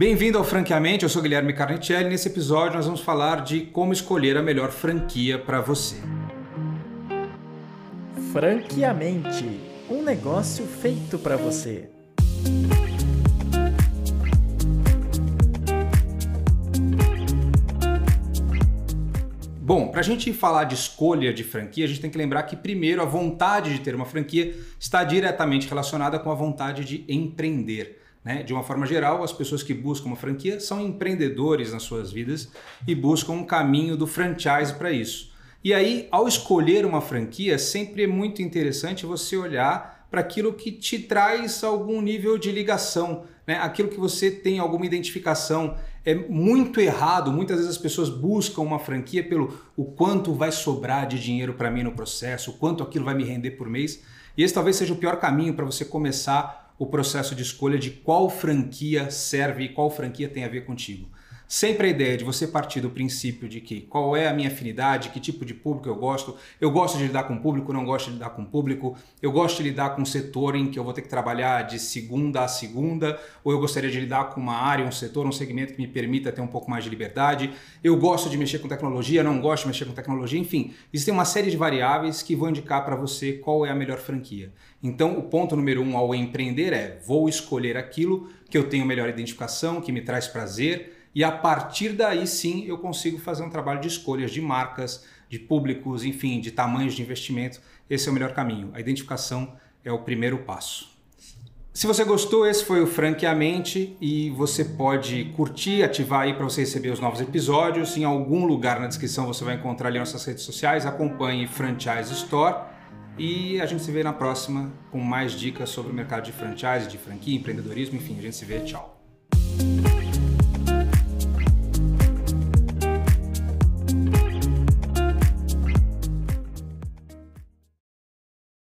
Bem-vindo ao Franqueamente, eu sou Guilherme Carnicelli e nesse episódio nós vamos falar de como escolher a melhor franquia para você. Franqueamente, um negócio feito para você. Bom, para a gente falar de escolha de franquia, a gente tem que lembrar que, primeiro, a vontade de ter uma franquia está diretamente relacionada com a vontade de empreender. Né? De uma forma geral, as pessoas que buscam uma franquia são empreendedores nas suas vidas e buscam um caminho do franchise para isso. E aí, ao escolher uma franquia, sempre é muito interessante você olhar para aquilo que te traz algum nível de ligação, né? aquilo que você tem alguma identificação. É muito errado, muitas vezes as pessoas buscam uma franquia pelo o quanto vai sobrar de dinheiro para mim no processo, o quanto aquilo vai me render por mês. E esse talvez seja o pior caminho para você começar o processo de escolha de qual franquia serve e qual franquia tem a ver contigo. Sempre a ideia de você partir do princípio de que qual é a minha afinidade, que tipo de público eu gosto, eu gosto de lidar com público, não gosto de lidar com público, eu gosto de lidar com um setor em que eu vou ter que trabalhar de segunda a segunda, ou eu gostaria de lidar com uma área, um setor, um segmento que me permita ter um pouco mais de liberdade, eu gosto de mexer com tecnologia, não gosto de mexer com tecnologia, enfim, existem uma série de variáveis que vão indicar para você qual é a melhor franquia. Então, o ponto número um ao empreender é: vou escolher aquilo que eu tenho melhor identificação, que me traz prazer e a partir daí sim eu consigo fazer um trabalho de escolhas de marcas, de públicos, enfim, de tamanhos de investimento. Esse é o melhor caminho. A identificação é o primeiro passo. Se você gostou, esse foi o Franqueamente e você pode curtir, ativar aí para você receber os novos episódios. Em algum lugar na descrição você vai encontrar ali nossas redes sociais. Acompanhe Franchise Store e a gente se vê na próxima com mais dicas sobre o mercado de franchise, de franquia, empreendedorismo, enfim, a gente se vê. Tchau.